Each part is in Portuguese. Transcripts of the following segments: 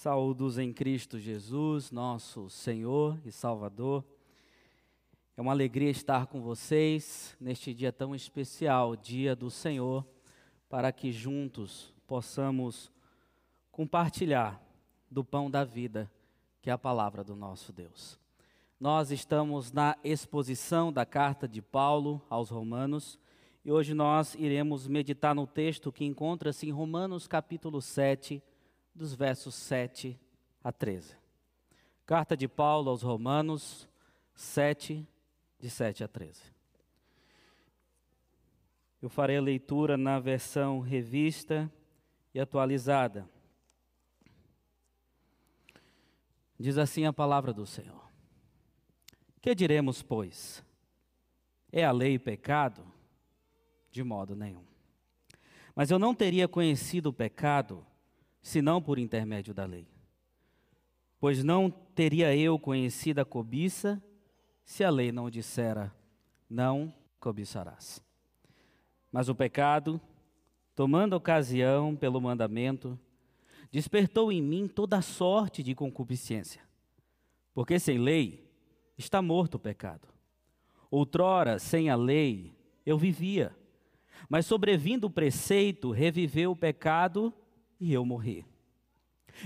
Saúdos em Cristo Jesus, nosso Senhor e Salvador. É uma alegria estar com vocês neste dia tão especial, Dia do Senhor, para que juntos possamos compartilhar do pão da vida, que é a palavra do nosso Deus. Nós estamos na exposição da carta de Paulo aos Romanos e hoje nós iremos meditar no texto que encontra-se em Romanos capítulo 7, dos versos 7 a 13. Carta de Paulo aos Romanos 7, de 7 a 13. Eu farei a leitura na versão revista e atualizada. Diz assim a palavra do Senhor: Que diremos, pois? É a lei pecado? De modo nenhum. Mas eu não teria conhecido o pecado senão por intermédio da lei. Pois não teria eu conhecido a cobiça se a lei não dissera: não cobiçarás. Mas o pecado, tomando ocasião pelo mandamento, despertou em mim toda sorte de concupiscência. Porque sem lei está morto o pecado. Outrora, sem a lei, eu vivia, mas sobrevindo o preceito, reviveu o pecado e eu morri.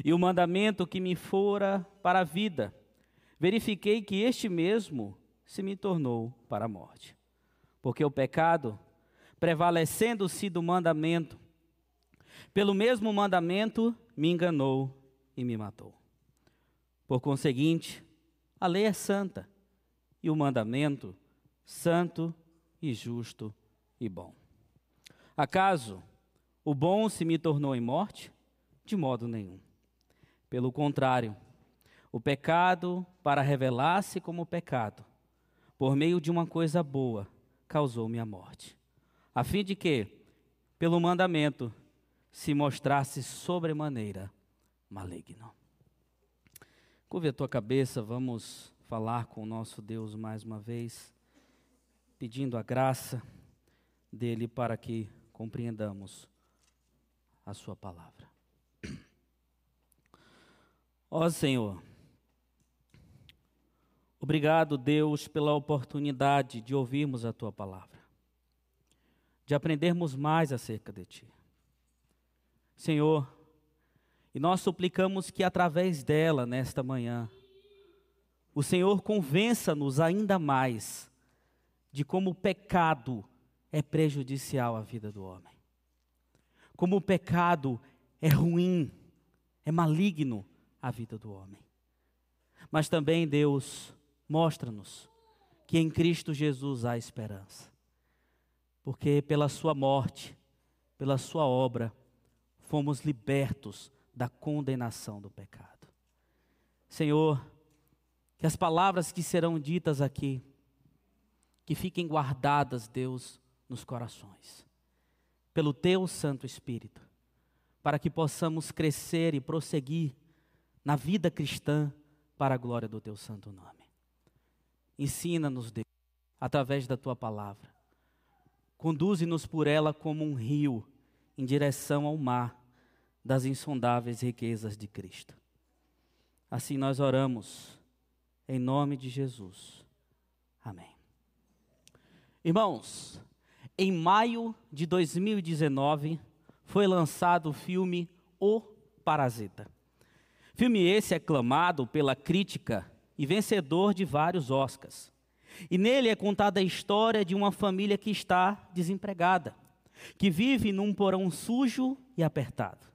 E o mandamento que me fora para a vida, verifiquei que este mesmo se me tornou para a morte. Porque o pecado, prevalecendo-se do mandamento, pelo mesmo mandamento, me enganou e me matou. Por conseguinte, a lei é santa e o mandamento santo e justo e bom. Acaso o bom se me tornou em morte? De modo nenhum. Pelo contrário, o pecado, para revelar-se como pecado, por meio de uma coisa boa, causou-me a morte, a fim de que, pelo mandamento, se mostrasse sobremaneira maligno. Curve a tua cabeça, vamos falar com o nosso Deus mais uma vez, pedindo a graça dele para que compreendamos a Sua palavra. Ó Senhor, obrigado, Deus, pela oportunidade de ouvirmos a Tua palavra, de aprendermos mais acerca de Ti. Senhor, e nós suplicamos que através dela, nesta manhã, o Senhor convença-nos ainda mais de como o pecado é prejudicial à vida do homem como o pecado é ruim, é maligno à vida do homem. Mas também Deus mostra-nos que em Cristo Jesus há esperança. Porque pela sua morte, pela sua obra, fomos libertos da condenação do pecado. Senhor, que as palavras que serão ditas aqui, que fiquem guardadas, Deus, nos corações pelo teu Santo Espírito, para que possamos crescer e prosseguir na vida cristã para a glória do teu santo nome. Ensina-nos, Deus, através da tua palavra. Conduze-nos por ela como um rio em direção ao mar das insondáveis riquezas de Cristo. Assim nós oramos, em nome de Jesus. Amém. Irmãos, em maio de 2019, foi lançado o filme O Parasita. Filme esse aclamado pela crítica e vencedor de vários Oscars. E nele é contada a história de uma família que está desempregada, que vive num porão sujo e apertado,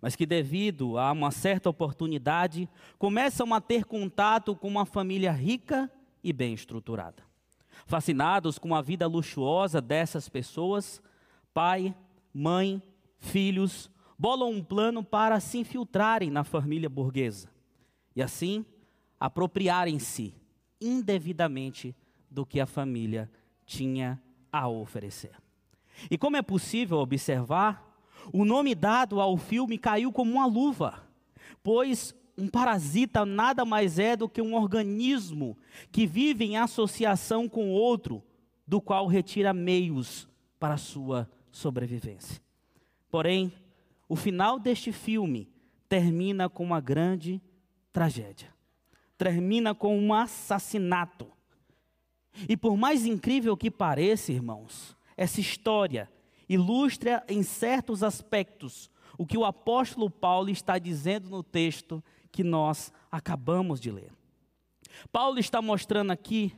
mas que, devido a uma certa oportunidade, começam a ter contato com uma família rica e bem estruturada. Fascinados com a vida luxuosa dessas pessoas, pai, mãe, filhos bolam um plano para se infiltrarem na família burguesa e assim apropriarem-se indevidamente do que a família tinha a oferecer. E como é possível observar, o nome dado ao filme caiu como uma luva, pois um parasita nada mais é do que um organismo que vive em associação com outro, do qual retira meios para a sua sobrevivência. Porém, o final deste filme termina com uma grande tragédia. Termina com um assassinato. E por mais incrível que pareça, irmãos, essa história ilustra em certos aspectos o que o apóstolo Paulo está dizendo no texto que nós acabamos de ler. Paulo está mostrando aqui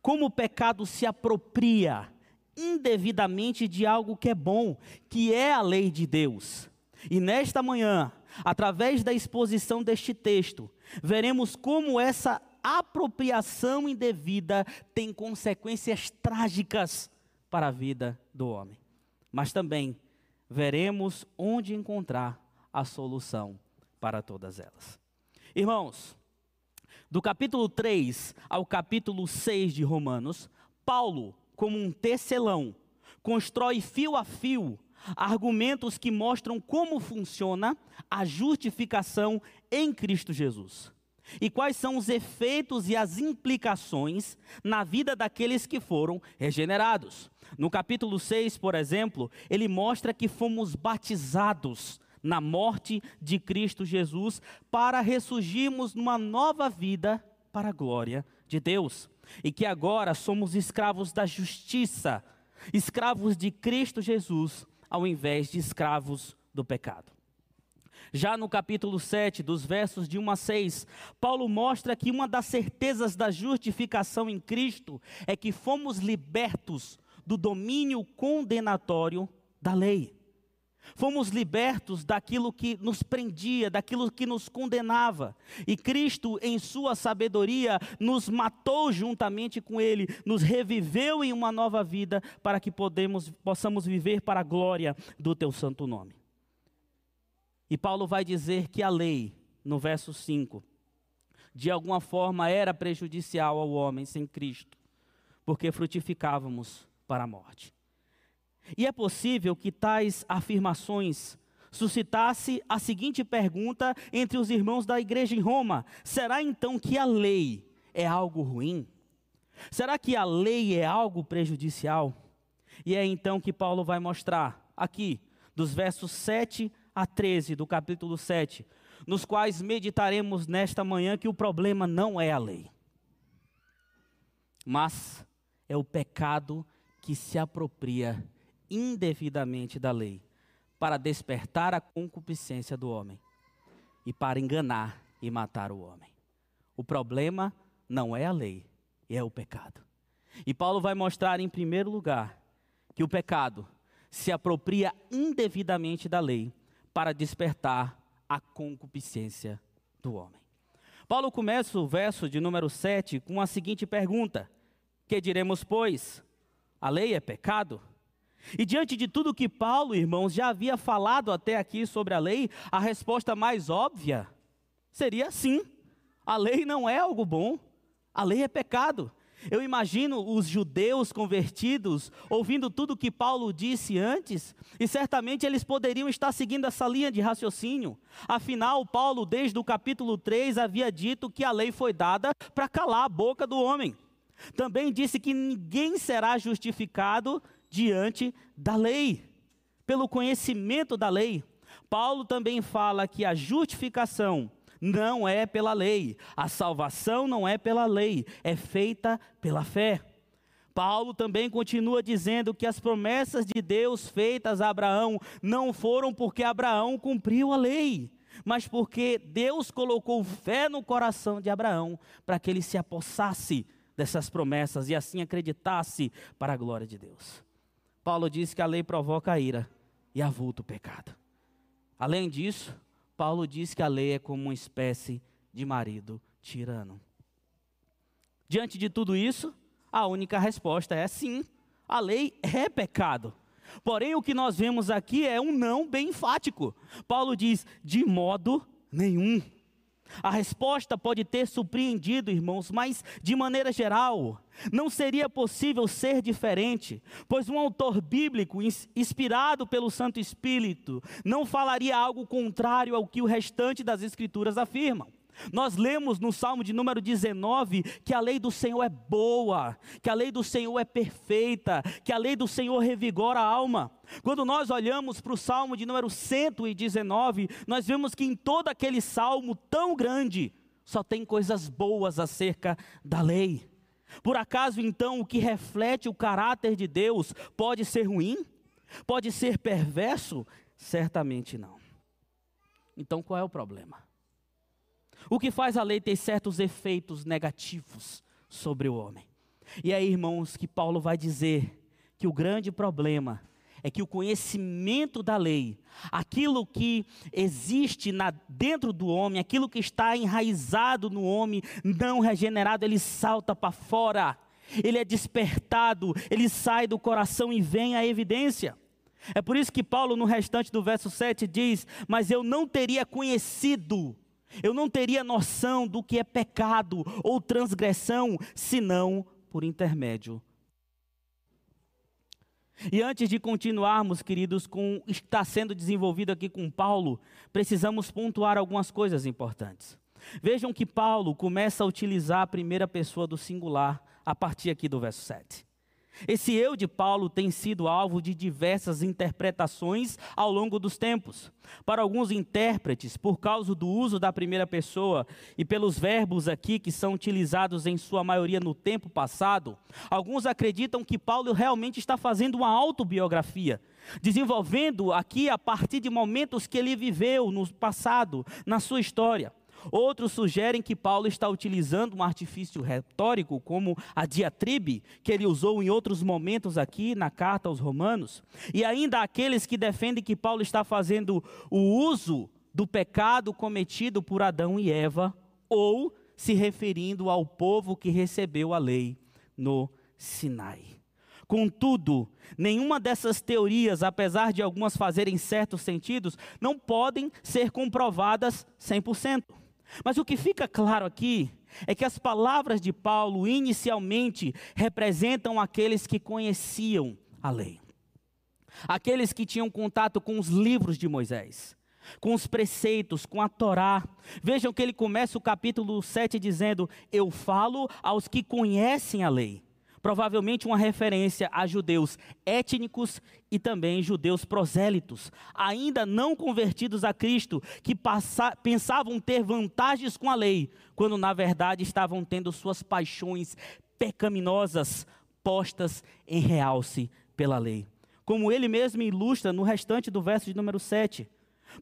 como o pecado se apropria indevidamente de algo que é bom, que é a lei de Deus. E nesta manhã, através da exposição deste texto, veremos como essa apropriação indevida tem consequências trágicas para a vida do homem. Mas também veremos onde encontrar a solução para todas elas. Irmãos, do capítulo 3 ao capítulo 6 de Romanos, Paulo, como um tecelão, constrói fio a fio argumentos que mostram como funciona a justificação em Cristo Jesus. E quais são os efeitos e as implicações na vida daqueles que foram regenerados. No capítulo 6, por exemplo, ele mostra que fomos batizados na morte de Cristo Jesus para ressurgirmos numa nova vida para a glória de Deus. E que agora somos escravos da justiça, escravos de Cristo Jesus, ao invés de escravos do pecado. Já no capítulo 7, dos versos de 1 a 6, Paulo mostra que uma das certezas da justificação em Cristo é que fomos libertos do domínio condenatório da lei. Fomos libertos daquilo que nos prendia, daquilo que nos condenava. E Cristo, em Sua sabedoria, nos matou juntamente com Ele, nos reviveu em uma nova vida, para que podemos, possamos viver para a glória do Teu santo nome. E Paulo vai dizer que a lei, no verso 5, de alguma forma era prejudicial ao homem sem Cristo, porque frutificávamos para a morte. E é possível que tais afirmações suscitasse a seguinte pergunta entre os irmãos da igreja em Roma: será então que a lei é algo ruim? Será que a lei é algo prejudicial? E é então que Paulo vai mostrar aqui, dos versos 7 a 13 do capítulo 7, nos quais meditaremos nesta manhã que o problema não é a lei, mas é o pecado que se apropria indevidamente da lei, para despertar a concupiscência do homem e para enganar e matar o homem. O problema não é a lei, é o pecado. E Paulo vai mostrar, em primeiro lugar, que o pecado se apropria indevidamente da lei para despertar a concupiscência do homem. Paulo começa o verso de número 7 com a seguinte pergunta: Que diremos, pois? A lei é pecado? E diante de tudo que Paulo, irmãos, já havia falado até aqui sobre a lei, a resposta mais óbvia seria sim. A lei não é algo bom, a lei é pecado. Eu imagino os judeus convertidos ouvindo tudo que Paulo disse antes, e certamente eles poderiam estar seguindo essa linha de raciocínio. Afinal, Paulo, desde o capítulo 3, havia dito que a lei foi dada para calar a boca do homem. Também disse que ninguém será justificado diante da lei, pelo conhecimento da lei. Paulo também fala que a justificação não é pela lei, a salvação não é pela lei, é feita pela fé. Paulo também continua dizendo que as promessas de Deus feitas a Abraão não foram porque Abraão cumpriu a lei, mas porque Deus colocou fé no coração de Abraão para que ele se apossasse dessas promessas e assim acreditasse para a glória de Deus. Paulo diz que a lei provoca a ira e avulta o pecado. Além disso, Paulo diz que a lei é como uma espécie de marido tirano. Diante de tudo isso, a única resposta é sim, a lei é pecado. Porém, o que nós vemos aqui é um não bem enfático. Paulo diz: de modo nenhum. A resposta pode ter surpreendido, irmãos, mas de maneira geral, não seria possível ser diferente, pois um autor bíblico inspirado pelo Santo Espírito não falaria algo contrário ao que o restante das Escrituras afirmam. Nós lemos no Salmo de número 19 que a lei do Senhor é boa, que a lei do Senhor é perfeita, que a lei do Senhor revigora a alma. Quando nós olhamos para o Salmo de número 119, nós vemos que em todo aquele salmo tão grande, só tem coisas boas acerca da lei. Por acaso então o que reflete o caráter de Deus pode ser ruim? Pode ser perverso? Certamente não. Então qual é o problema? O que faz a lei ter certos efeitos negativos sobre o homem? E aí, irmãos, que Paulo vai dizer que o grande problema é que o conhecimento da lei, aquilo que existe na, dentro do homem, aquilo que está enraizado no homem não regenerado, ele salta para fora, ele é despertado, ele sai do coração e vem à evidência. É por isso que Paulo, no restante do verso 7, diz: Mas eu não teria conhecido, eu não teria noção do que é pecado ou transgressão, senão por intermédio e antes de continuarmos, queridos, com o que está sendo desenvolvido aqui com Paulo, precisamos pontuar algumas coisas importantes. Vejam que Paulo começa a utilizar a primeira pessoa do singular a partir aqui do verso 7. Esse eu de Paulo tem sido alvo de diversas interpretações ao longo dos tempos. Para alguns intérpretes, por causa do uso da primeira pessoa e pelos verbos aqui que são utilizados em sua maioria no tempo passado, alguns acreditam que Paulo realmente está fazendo uma autobiografia, desenvolvendo aqui a partir de momentos que ele viveu no passado, na sua história. Outros sugerem que Paulo está utilizando um artifício retórico, como a diatribe, que ele usou em outros momentos aqui na carta aos Romanos. E ainda aqueles que defendem que Paulo está fazendo o uso do pecado cometido por Adão e Eva, ou se referindo ao povo que recebeu a lei no Sinai. Contudo, nenhuma dessas teorias, apesar de algumas fazerem certos sentidos, não podem ser comprovadas 100%. Mas o que fica claro aqui é que as palavras de Paulo inicialmente representam aqueles que conheciam a lei, aqueles que tinham contato com os livros de Moisés, com os preceitos, com a Torá. Vejam que ele começa o capítulo 7 dizendo: Eu falo aos que conhecem a lei provavelmente uma referência a judeus étnicos e também judeus prosélitos, ainda não convertidos a Cristo, que passa, pensavam ter vantagens com a lei, quando na verdade estavam tendo suas paixões pecaminosas postas em realce pela lei. Como ele mesmo ilustra no restante do verso de número 7.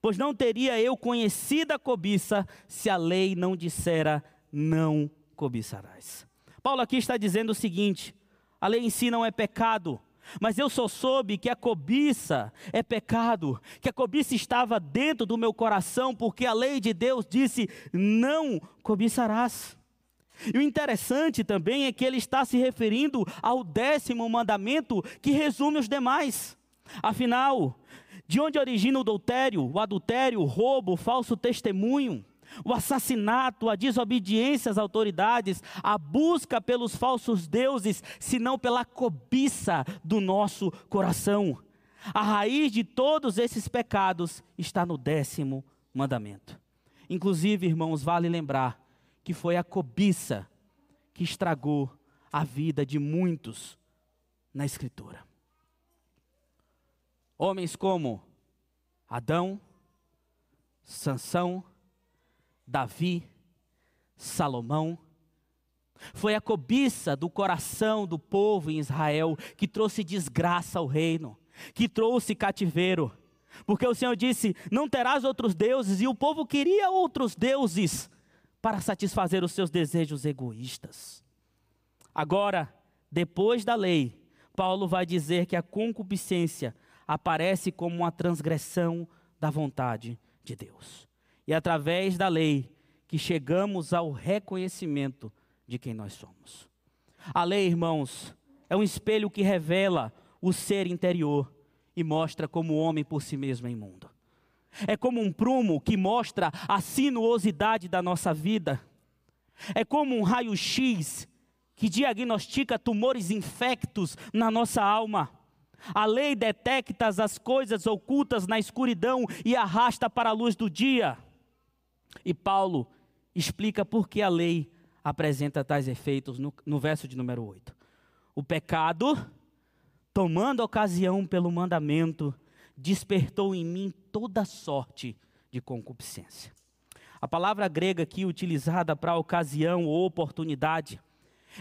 Pois não teria eu conhecido a cobiça se a lei não dissera não cobiçarás. Paulo aqui está dizendo o seguinte: a lei em si não é pecado, mas eu só soube que a cobiça é pecado, que a cobiça estava dentro do meu coração, porque a lei de Deus disse: não cobiçarás. E o interessante também é que ele está se referindo ao décimo mandamento que resume os demais. Afinal, de onde origina o adultério, o adultério, o roubo, o falso testemunho? O assassinato, a desobediência às autoridades, a busca pelos falsos deuses, senão pela cobiça do nosso coração. A raiz de todos esses pecados está no décimo mandamento. Inclusive, irmãos, vale lembrar que foi a cobiça que estragou a vida de muitos na Escritura. Homens como Adão, Sansão, Davi, Salomão. Foi a cobiça do coração do povo em Israel que trouxe desgraça ao reino, que trouxe cativeiro. Porque o Senhor disse: Não terás outros deuses, e o povo queria outros deuses para satisfazer os seus desejos egoístas. Agora, depois da lei, Paulo vai dizer que a concupiscência aparece como uma transgressão da vontade de Deus e através da lei que chegamos ao reconhecimento de quem nós somos. A lei, irmãos, é um espelho que revela o ser interior e mostra como o homem por si mesmo é imundo. É como um prumo que mostra a sinuosidade da nossa vida. É como um raio-x que diagnostica tumores infectos na nossa alma. A lei detecta as coisas ocultas na escuridão e arrasta para a luz do dia. E Paulo explica por que a lei apresenta tais efeitos no, no verso de número 8. O pecado, tomando ocasião pelo mandamento, despertou em mim toda sorte de concupiscência. A palavra grega aqui utilizada para ocasião ou oportunidade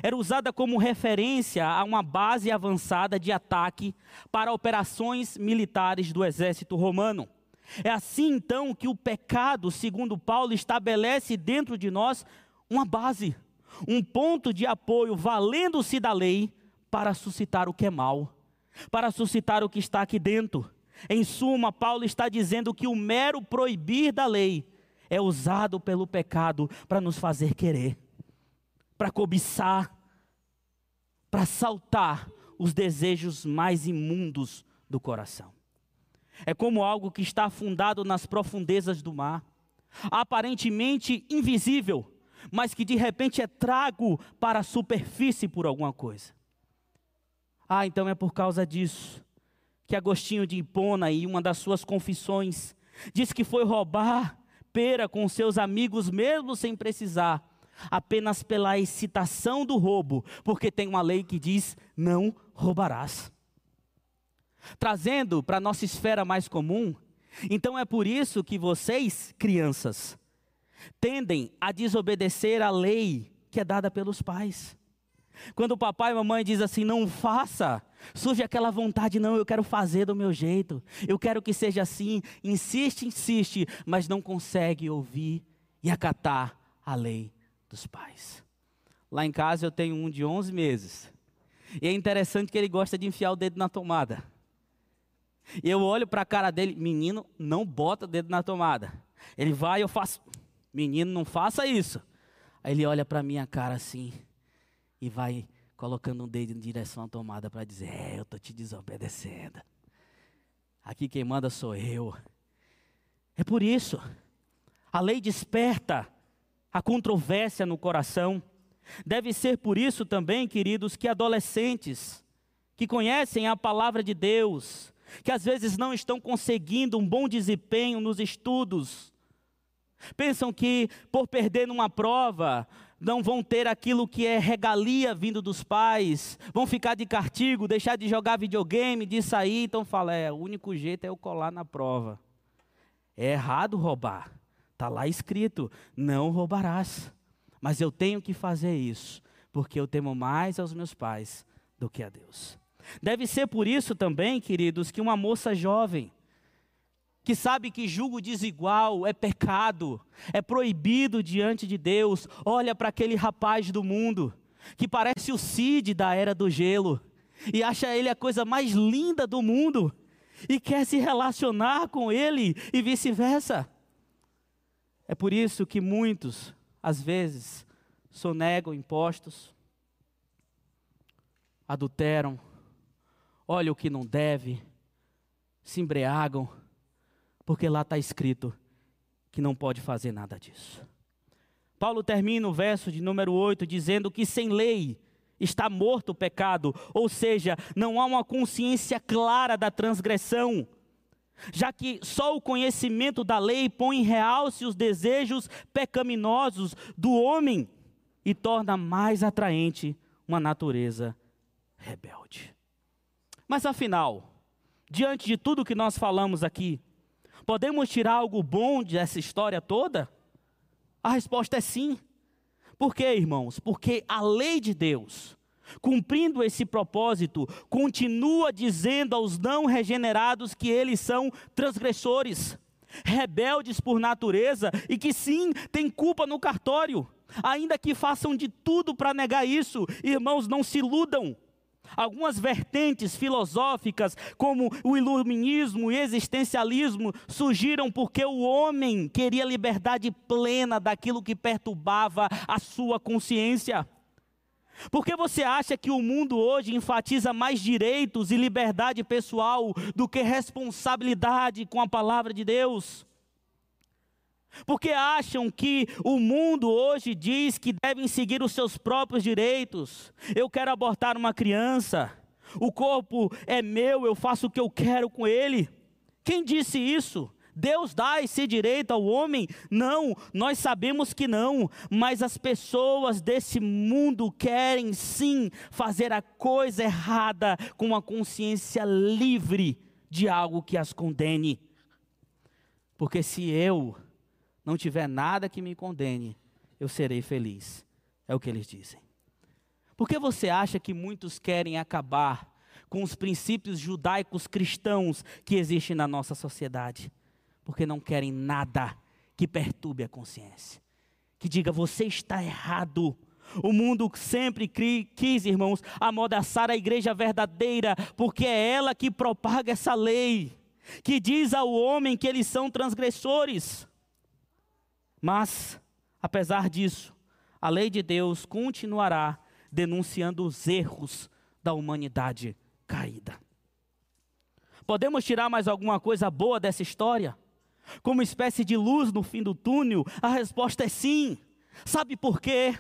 era usada como referência a uma base avançada de ataque para operações militares do exército romano. É assim então que o pecado, segundo Paulo, estabelece dentro de nós uma base, um ponto de apoio, valendo-se da lei para suscitar o que é mal, para suscitar o que está aqui dentro. Em suma, Paulo está dizendo que o mero proibir da lei é usado pelo pecado para nos fazer querer, para cobiçar, para saltar os desejos mais imundos do coração. É como algo que está afundado nas profundezas do mar, aparentemente invisível, mas que de repente é trago para a superfície por alguma coisa. Ah, então é por causa disso que Agostinho de Hipona, em uma das suas confissões, diz que foi roubar pera com seus amigos, mesmo sem precisar, apenas pela excitação do roubo, porque tem uma lei que diz: não roubarás. Trazendo para a nossa esfera mais comum, então é por isso que vocês, crianças, tendem a desobedecer a lei que é dada pelos pais. Quando o papai e a mamãe diz assim, não faça, surge aquela vontade, não, eu quero fazer do meu jeito, eu quero que seja assim, insiste, insiste, mas não consegue ouvir e acatar a lei dos pais. Lá em casa eu tenho um de 11 meses, e é interessante que ele gosta de enfiar o dedo na tomada. Eu olho para a cara dele, menino, não bota dedo na tomada. Ele vai, eu faço, menino, não faça isso. Aí ele olha para minha cara assim, e vai colocando um dedo em direção à tomada para dizer: É, eu estou te desobedecendo. Aqui quem manda sou eu. É por isso. A lei desperta a controvérsia no coração. Deve ser por isso também, queridos, que adolescentes que conhecem a palavra de Deus, que às vezes não estão conseguindo um bom desempenho nos estudos, pensam que por perder numa prova, não vão ter aquilo que é regalia vindo dos pais, vão ficar de castigo, deixar de jogar videogame, de sair, então fala, é, o único jeito é eu colar na prova. É errado roubar. Está lá escrito, não roubarás. Mas eu tenho que fazer isso, porque eu temo mais aos meus pais do que a Deus. Deve ser por isso também, queridos, que uma moça jovem, que sabe que julgo desigual é pecado, é proibido diante de Deus, olha para aquele rapaz do mundo, que parece o Cid da era do gelo, e acha ele a coisa mais linda do mundo, e quer se relacionar com ele, e vice-versa. É por isso que muitos, às vezes, sonegam impostos, adulteram, olham o que não deve, se embriagam, porque lá está escrito que não pode fazer nada disso. Paulo termina o verso de número 8 dizendo que sem lei está morto o pecado, ou seja, não há uma consciência clara da transgressão, já que só o conhecimento da lei põe em realce os desejos pecaminosos do homem e torna mais atraente uma natureza rebelde. Mas afinal, diante de tudo que nós falamos aqui, Podemos tirar algo bom dessa história toda? A resposta é sim. Por quê, irmãos? Porque a lei de Deus, cumprindo esse propósito, continua dizendo aos não regenerados que eles são transgressores, rebeldes por natureza e que sim, têm culpa no cartório, ainda que façam de tudo para negar isso. Irmãos, não se iludam. Algumas vertentes filosóficas, como o iluminismo e existencialismo, surgiram porque o homem queria liberdade plena daquilo que perturbava a sua consciência. Por que você acha que o mundo hoje enfatiza mais direitos e liberdade pessoal do que responsabilidade com a palavra de Deus? Porque acham que o mundo hoje diz que devem seguir os seus próprios direitos. Eu quero abortar uma criança. O corpo é meu, eu faço o que eu quero com ele. Quem disse isso? Deus dá esse direito ao homem? Não, nós sabemos que não, mas as pessoas desse mundo querem sim fazer a coisa errada com a consciência livre de algo que as condene. Porque se eu não tiver nada que me condene, eu serei feliz. É o que eles dizem. Por que você acha que muitos querem acabar com os princípios judaicos cristãos que existem na nossa sociedade? Porque não querem nada que perturbe a consciência. Que diga, você está errado. O mundo sempre quis, irmãos, amordaçar a igreja verdadeira, porque é ela que propaga essa lei, que diz ao homem que eles são transgressores. Mas, apesar disso, a lei de Deus continuará denunciando os erros da humanidade caída. Podemos tirar mais alguma coisa boa dessa história? Como espécie de luz no fim do túnel? A resposta é sim. Sabe por quê?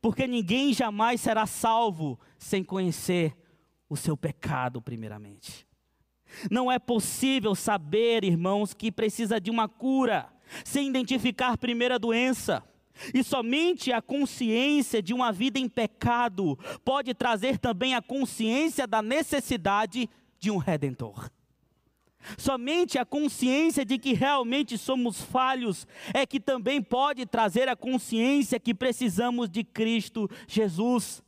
Porque ninguém jamais será salvo sem conhecer o seu pecado, primeiramente. Não é possível saber, irmãos, que precisa de uma cura sem identificar primeiro a doença. E somente a consciência de uma vida em pecado pode trazer também a consciência da necessidade de um redentor. Somente a consciência de que realmente somos falhos é que também pode trazer a consciência que precisamos de Cristo Jesus.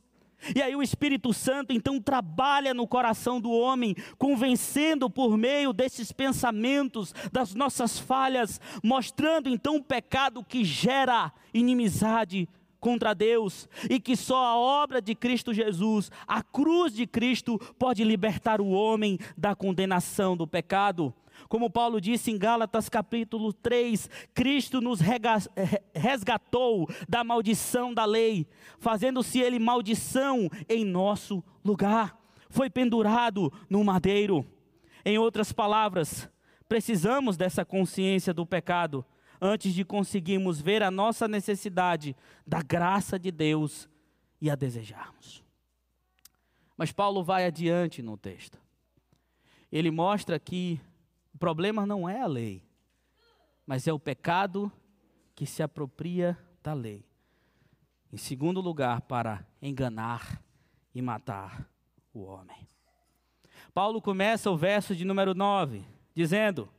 E aí o Espírito Santo então trabalha no coração do homem, convencendo por meio desses pensamentos, das nossas falhas, mostrando então o pecado que gera inimizade contra Deus e que só a obra de Cristo Jesus, a cruz de Cristo, pode libertar o homem da condenação do pecado. Como Paulo disse em Gálatas capítulo 3, Cristo nos resgatou da maldição da lei, fazendo-se ele maldição em nosso lugar. Foi pendurado no madeiro. Em outras palavras, precisamos dessa consciência do pecado antes de conseguirmos ver a nossa necessidade da graça de Deus e a desejarmos. Mas Paulo vai adiante no texto. Ele mostra que o problema não é a lei, mas é o pecado que se apropria da lei. Em segundo lugar, para enganar e matar o homem. Paulo começa o verso de número 9, dizendo: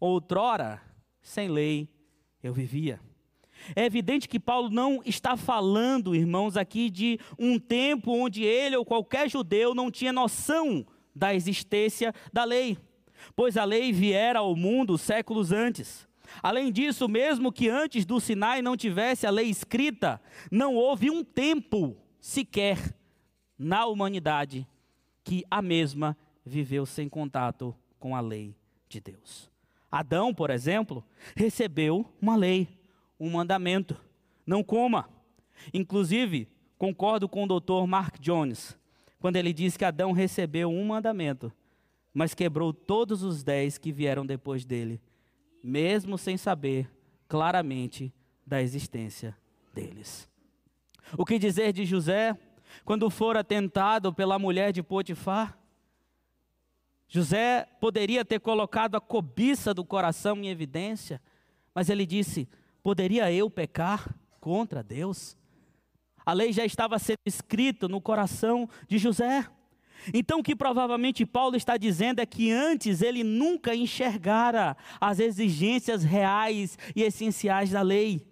Outrora, sem lei, eu vivia. É evidente que Paulo não está falando, irmãos, aqui de um tempo onde ele ou qualquer judeu não tinha noção da existência da lei pois a lei viera ao mundo séculos antes. Além disso, mesmo que antes do Sinai não tivesse a lei escrita, não houve um tempo sequer na humanidade que a mesma viveu sem contato com a lei de Deus. Adão, por exemplo, recebeu uma lei, um mandamento: não coma. Inclusive, concordo com o doutor Mark Jones, quando ele diz que Adão recebeu um mandamento mas quebrou todos os dez que vieram depois dele, mesmo sem saber claramente da existência deles. O que dizer de José quando fora tentado pela mulher de Potifar? José poderia ter colocado a cobiça do coração em evidência, mas ele disse: Poderia eu pecar contra Deus? A lei já estava sendo escrita no coração de José. Então, o que provavelmente Paulo está dizendo é que antes ele nunca enxergara as exigências reais e essenciais da lei.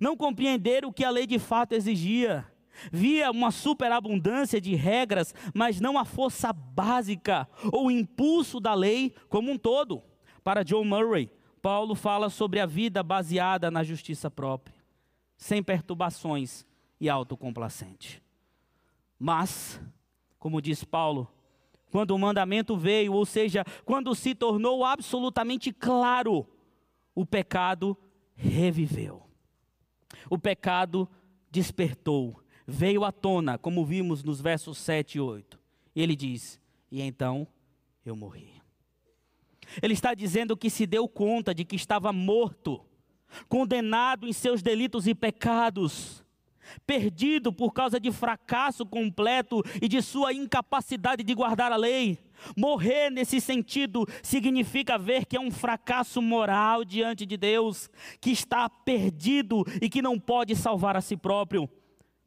Não compreender o que a lei de fato exigia. Via uma superabundância de regras, mas não a força básica ou impulso da lei como um todo. Para John Murray, Paulo fala sobre a vida baseada na justiça própria, sem perturbações e autocomplacente. Mas como diz Paulo, quando o mandamento veio, ou seja, quando se tornou absolutamente claro, o pecado reviveu. O pecado despertou, veio à tona, como vimos nos versos 7 e 8. E ele diz: E então eu morri. Ele está dizendo que se deu conta de que estava morto, condenado em seus delitos e pecados, perdido por causa de fracasso completo e de sua incapacidade de guardar a lei. Morrer nesse sentido significa ver que é um fracasso moral diante de Deus, que está perdido e que não pode salvar a si próprio.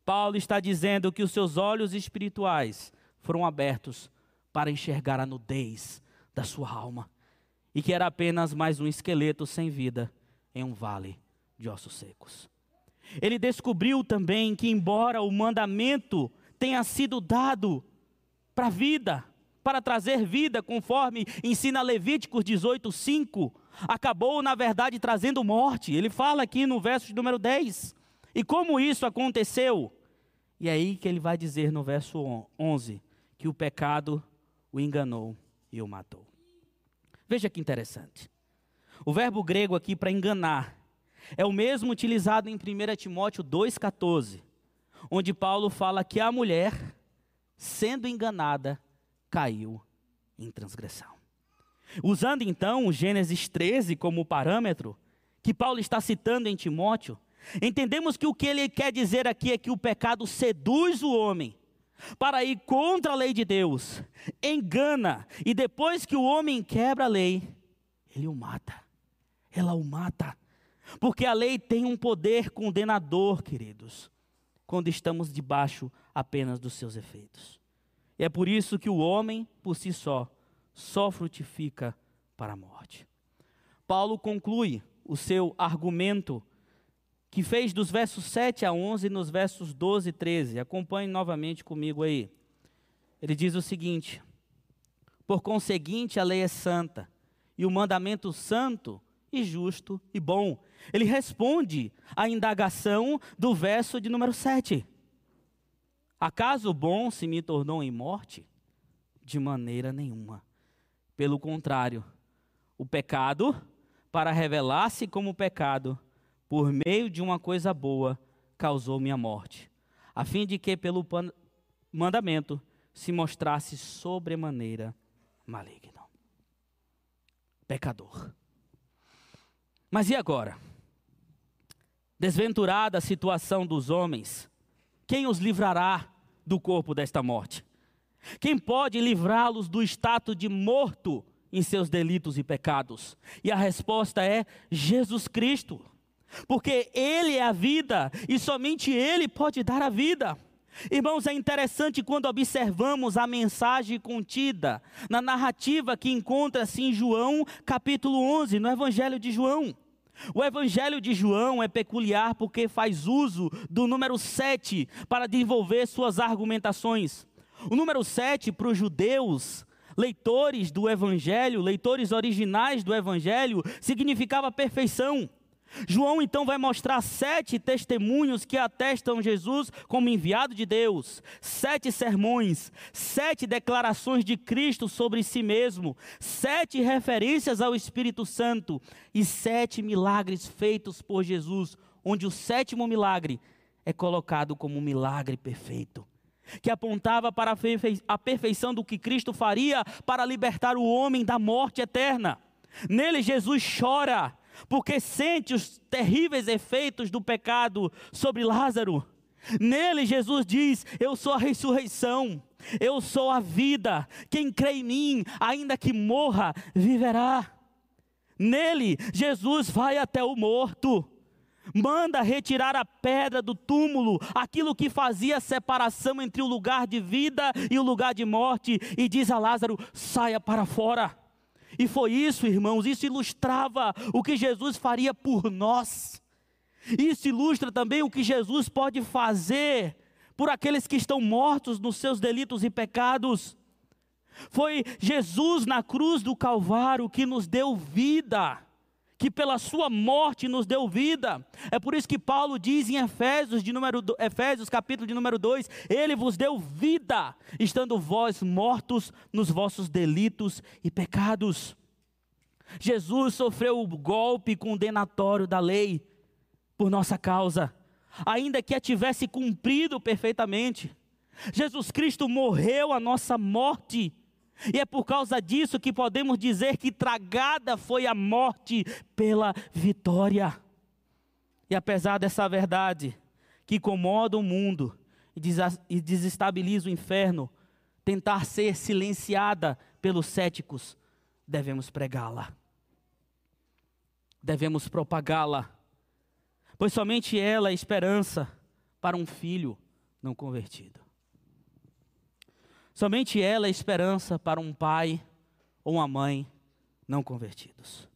Paulo está dizendo que os seus olhos espirituais foram abertos para enxergar a nudez da sua alma e que era apenas mais um esqueleto sem vida em um vale de ossos secos. Ele descobriu também que, embora o mandamento tenha sido dado para a vida, para trazer vida, conforme ensina Levíticos 18:5, acabou na verdade trazendo morte. Ele fala aqui no verso número 10. E como isso aconteceu? E é aí que ele vai dizer no verso 11 que o pecado o enganou e o matou. Veja que interessante. O verbo grego aqui para enganar é o mesmo utilizado em 1 Timóteo 2,14, onde Paulo fala que a mulher, sendo enganada, caiu em transgressão. Usando então o Gênesis 13 como parâmetro, que Paulo está citando em Timóteo, entendemos que o que ele quer dizer aqui é que o pecado seduz o homem para ir contra a lei de Deus, engana, e depois que o homem quebra a lei, ele o mata. Ela o mata. Porque a lei tem um poder condenador, queridos, quando estamos debaixo apenas dos seus efeitos. E é por isso que o homem, por si só, só frutifica para a morte. Paulo conclui o seu argumento, que fez dos versos 7 a 11 nos versos 12 e 13. Acompanhe novamente comigo aí. Ele diz o seguinte: Por conseguinte, a lei é santa, e o mandamento santo e justo e bom. Ele responde à indagação do verso de número 7. Acaso o bom se me tornou em morte? De maneira nenhuma. Pelo contrário, o pecado, para revelar-se como pecado, por meio de uma coisa boa, causou minha morte, a fim de que pelo mandamento se mostrasse sobremaneira maligno. Pecador. Mas e agora? Desventurada a situação dos homens, quem os livrará do corpo desta morte? Quem pode livrá-los do status de morto em seus delitos e pecados? E a resposta é Jesus Cristo. Porque Ele é a vida e somente Ele pode dar a vida. Irmãos, é interessante quando observamos a mensagem contida na narrativa que encontra-se em João, capítulo 11, no Evangelho de João. O Evangelho de João é peculiar porque faz uso do número 7 para desenvolver suas argumentações. O número 7 para os judeus, leitores do Evangelho, leitores originais do Evangelho, significava perfeição. João então vai mostrar sete testemunhos que atestam Jesus como enviado de Deus, sete sermões, sete declarações de Cristo sobre si mesmo, sete referências ao Espírito Santo e sete milagres feitos por Jesus, onde o sétimo milagre é colocado como um milagre perfeito. Que apontava para a perfeição do que Cristo faria para libertar o homem da morte eterna. Nele, Jesus chora, porque sente os terríveis efeitos do pecado sobre Lázaro. Nele, Jesus diz: Eu sou a ressurreição, eu sou a vida. Quem crê em mim, ainda que morra, viverá. Nele, Jesus vai até o morto, manda retirar a pedra do túmulo, aquilo que fazia separação entre o lugar de vida e o lugar de morte, e diz a Lázaro: saia para fora. E foi isso, irmãos, isso ilustrava o que Jesus faria por nós. Isso ilustra também o que Jesus pode fazer por aqueles que estão mortos nos seus delitos e pecados. Foi Jesus na cruz do Calvário que nos deu vida que pela sua morte nos deu vida. É por isso que Paulo diz em Efésios, de número, Efésios capítulo de número 2, ele vos deu vida, estando vós mortos nos vossos delitos e pecados. Jesus sofreu o golpe condenatório da lei por nossa causa, ainda que a tivesse cumprido perfeitamente. Jesus Cristo morreu a nossa morte e é por causa disso que podemos dizer que tragada foi a morte pela vitória. E apesar dessa verdade que incomoda o mundo e desestabiliza o inferno, tentar ser silenciada pelos céticos, devemos pregá-la. Devemos propagá-la, pois somente ela é esperança para um filho não convertido. Somente ela é esperança para um pai ou uma mãe não convertidos.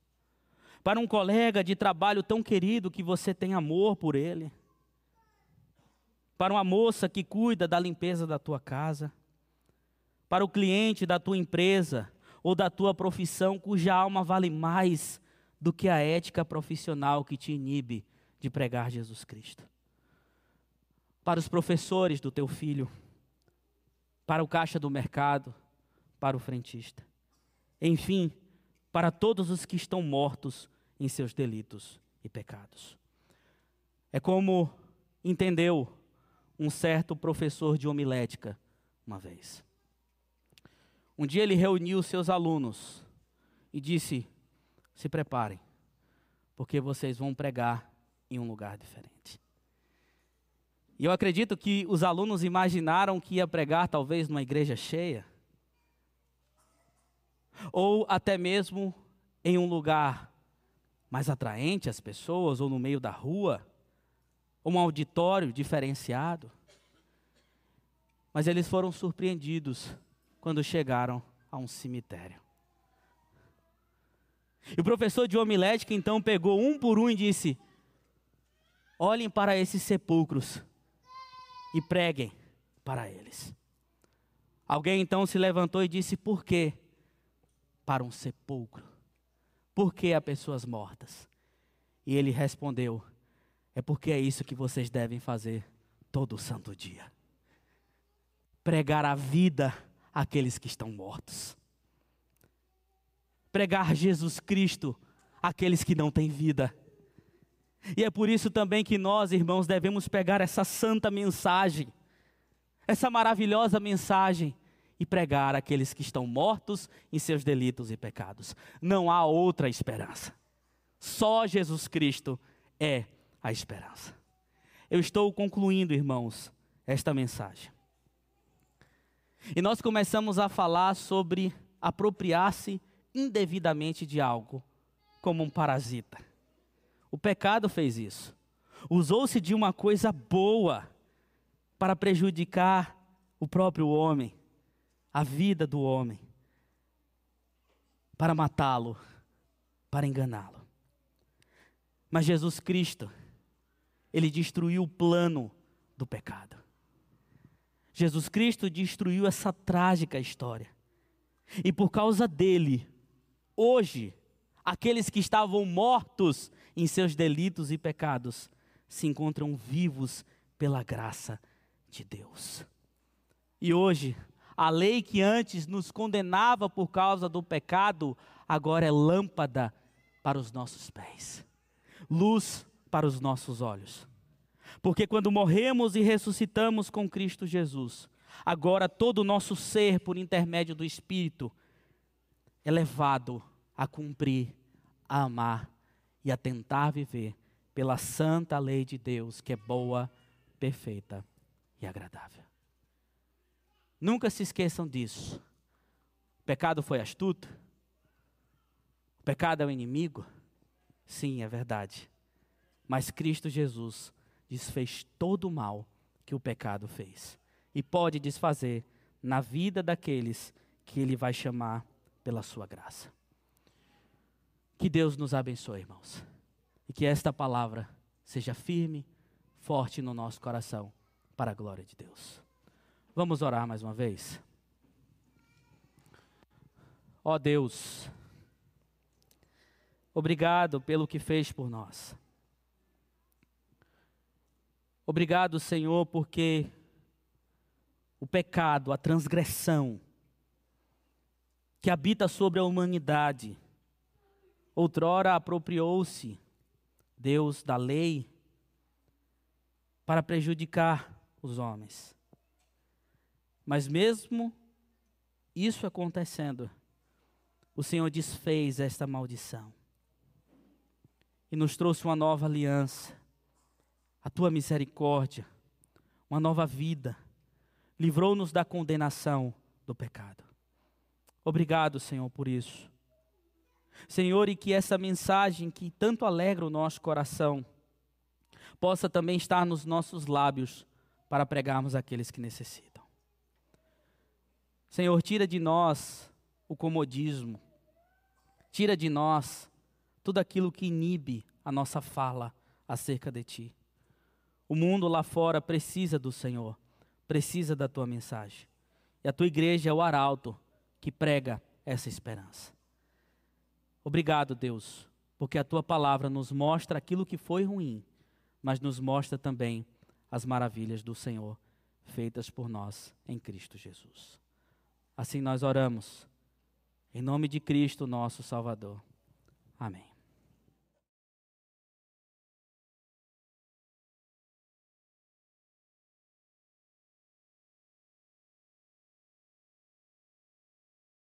Para um colega de trabalho tão querido que você tem amor por ele. Para uma moça que cuida da limpeza da tua casa. Para o cliente da tua empresa ou da tua profissão cuja alma vale mais do que a ética profissional que te inibe de pregar Jesus Cristo. Para os professores do teu filho para o caixa do mercado, para o frentista. Enfim, para todos os que estão mortos em seus delitos e pecados. É como entendeu um certo professor de homilética uma vez. Um dia ele reuniu seus alunos e disse: Se preparem, porque vocês vão pregar em um lugar diferente. E eu acredito que os alunos imaginaram que ia pregar talvez numa igreja cheia, ou até mesmo em um lugar mais atraente às pessoas, ou no meio da rua, ou um auditório diferenciado. Mas eles foram surpreendidos quando chegaram a um cemitério. E o professor de homilética então pegou um por um e disse: Olhem para esses sepulcros e preguem para eles. Alguém então se levantou e disse: Por que para um sepulcro? Por que há pessoas mortas? E ele respondeu: É porque é isso que vocês devem fazer todo santo dia pregar a vida àqueles que estão mortos. Pregar Jesus Cristo àqueles que não têm vida. E é por isso também que nós, irmãos, devemos pegar essa santa mensagem, essa maravilhosa mensagem, e pregar àqueles que estão mortos em seus delitos e pecados. Não há outra esperança. Só Jesus Cristo é a esperança. Eu estou concluindo, irmãos, esta mensagem. E nós começamos a falar sobre apropriar-se indevidamente de algo, como um parasita. O pecado fez isso. Usou-se de uma coisa boa para prejudicar o próprio homem, a vida do homem, para matá-lo, para enganá-lo. Mas Jesus Cristo, ele destruiu o plano do pecado. Jesus Cristo destruiu essa trágica história. E por causa dele, hoje, aqueles que estavam mortos em seus delitos e pecados, se encontram vivos pela graça de Deus. E hoje, a lei que antes nos condenava por causa do pecado, agora é lâmpada para os nossos pés, luz para os nossos olhos. Porque quando morremos e ressuscitamos com Cristo Jesus, agora todo o nosso ser, por intermédio do Espírito, é levado a cumprir, a amar e a tentar viver pela santa lei de Deus, que é boa, perfeita e agradável. Nunca se esqueçam disso. O pecado foi astuto? O pecado é o inimigo? Sim, é verdade. Mas Cristo Jesus desfez todo o mal que o pecado fez e pode desfazer na vida daqueles que ele vai chamar pela sua graça. Que Deus nos abençoe, irmãos. E que esta palavra seja firme, forte no nosso coração, para a glória de Deus. Vamos orar mais uma vez. Ó oh Deus, obrigado pelo que fez por nós. Obrigado, Senhor, porque o pecado, a transgressão que habita sobre a humanidade, Outrora apropriou-se Deus da lei para prejudicar os homens. Mas mesmo isso acontecendo, o Senhor desfez esta maldição e nos trouxe uma nova aliança, a tua misericórdia, uma nova vida, livrou-nos da condenação do pecado. Obrigado, Senhor, por isso. Senhor, e que essa mensagem que tanto alegra o nosso coração possa também estar nos nossos lábios para pregarmos aqueles que necessitam. Senhor, tira de nós o comodismo, tira de nós tudo aquilo que inibe a nossa fala acerca de Ti. O mundo lá fora precisa do Senhor, precisa da Tua mensagem. E a Tua igreja é o arauto que prega essa esperança. Obrigado, Deus, porque a tua palavra nos mostra aquilo que foi ruim, mas nos mostra também as maravilhas do Senhor feitas por nós em Cristo Jesus. Assim nós oramos, em nome de Cristo, nosso Salvador. Amém.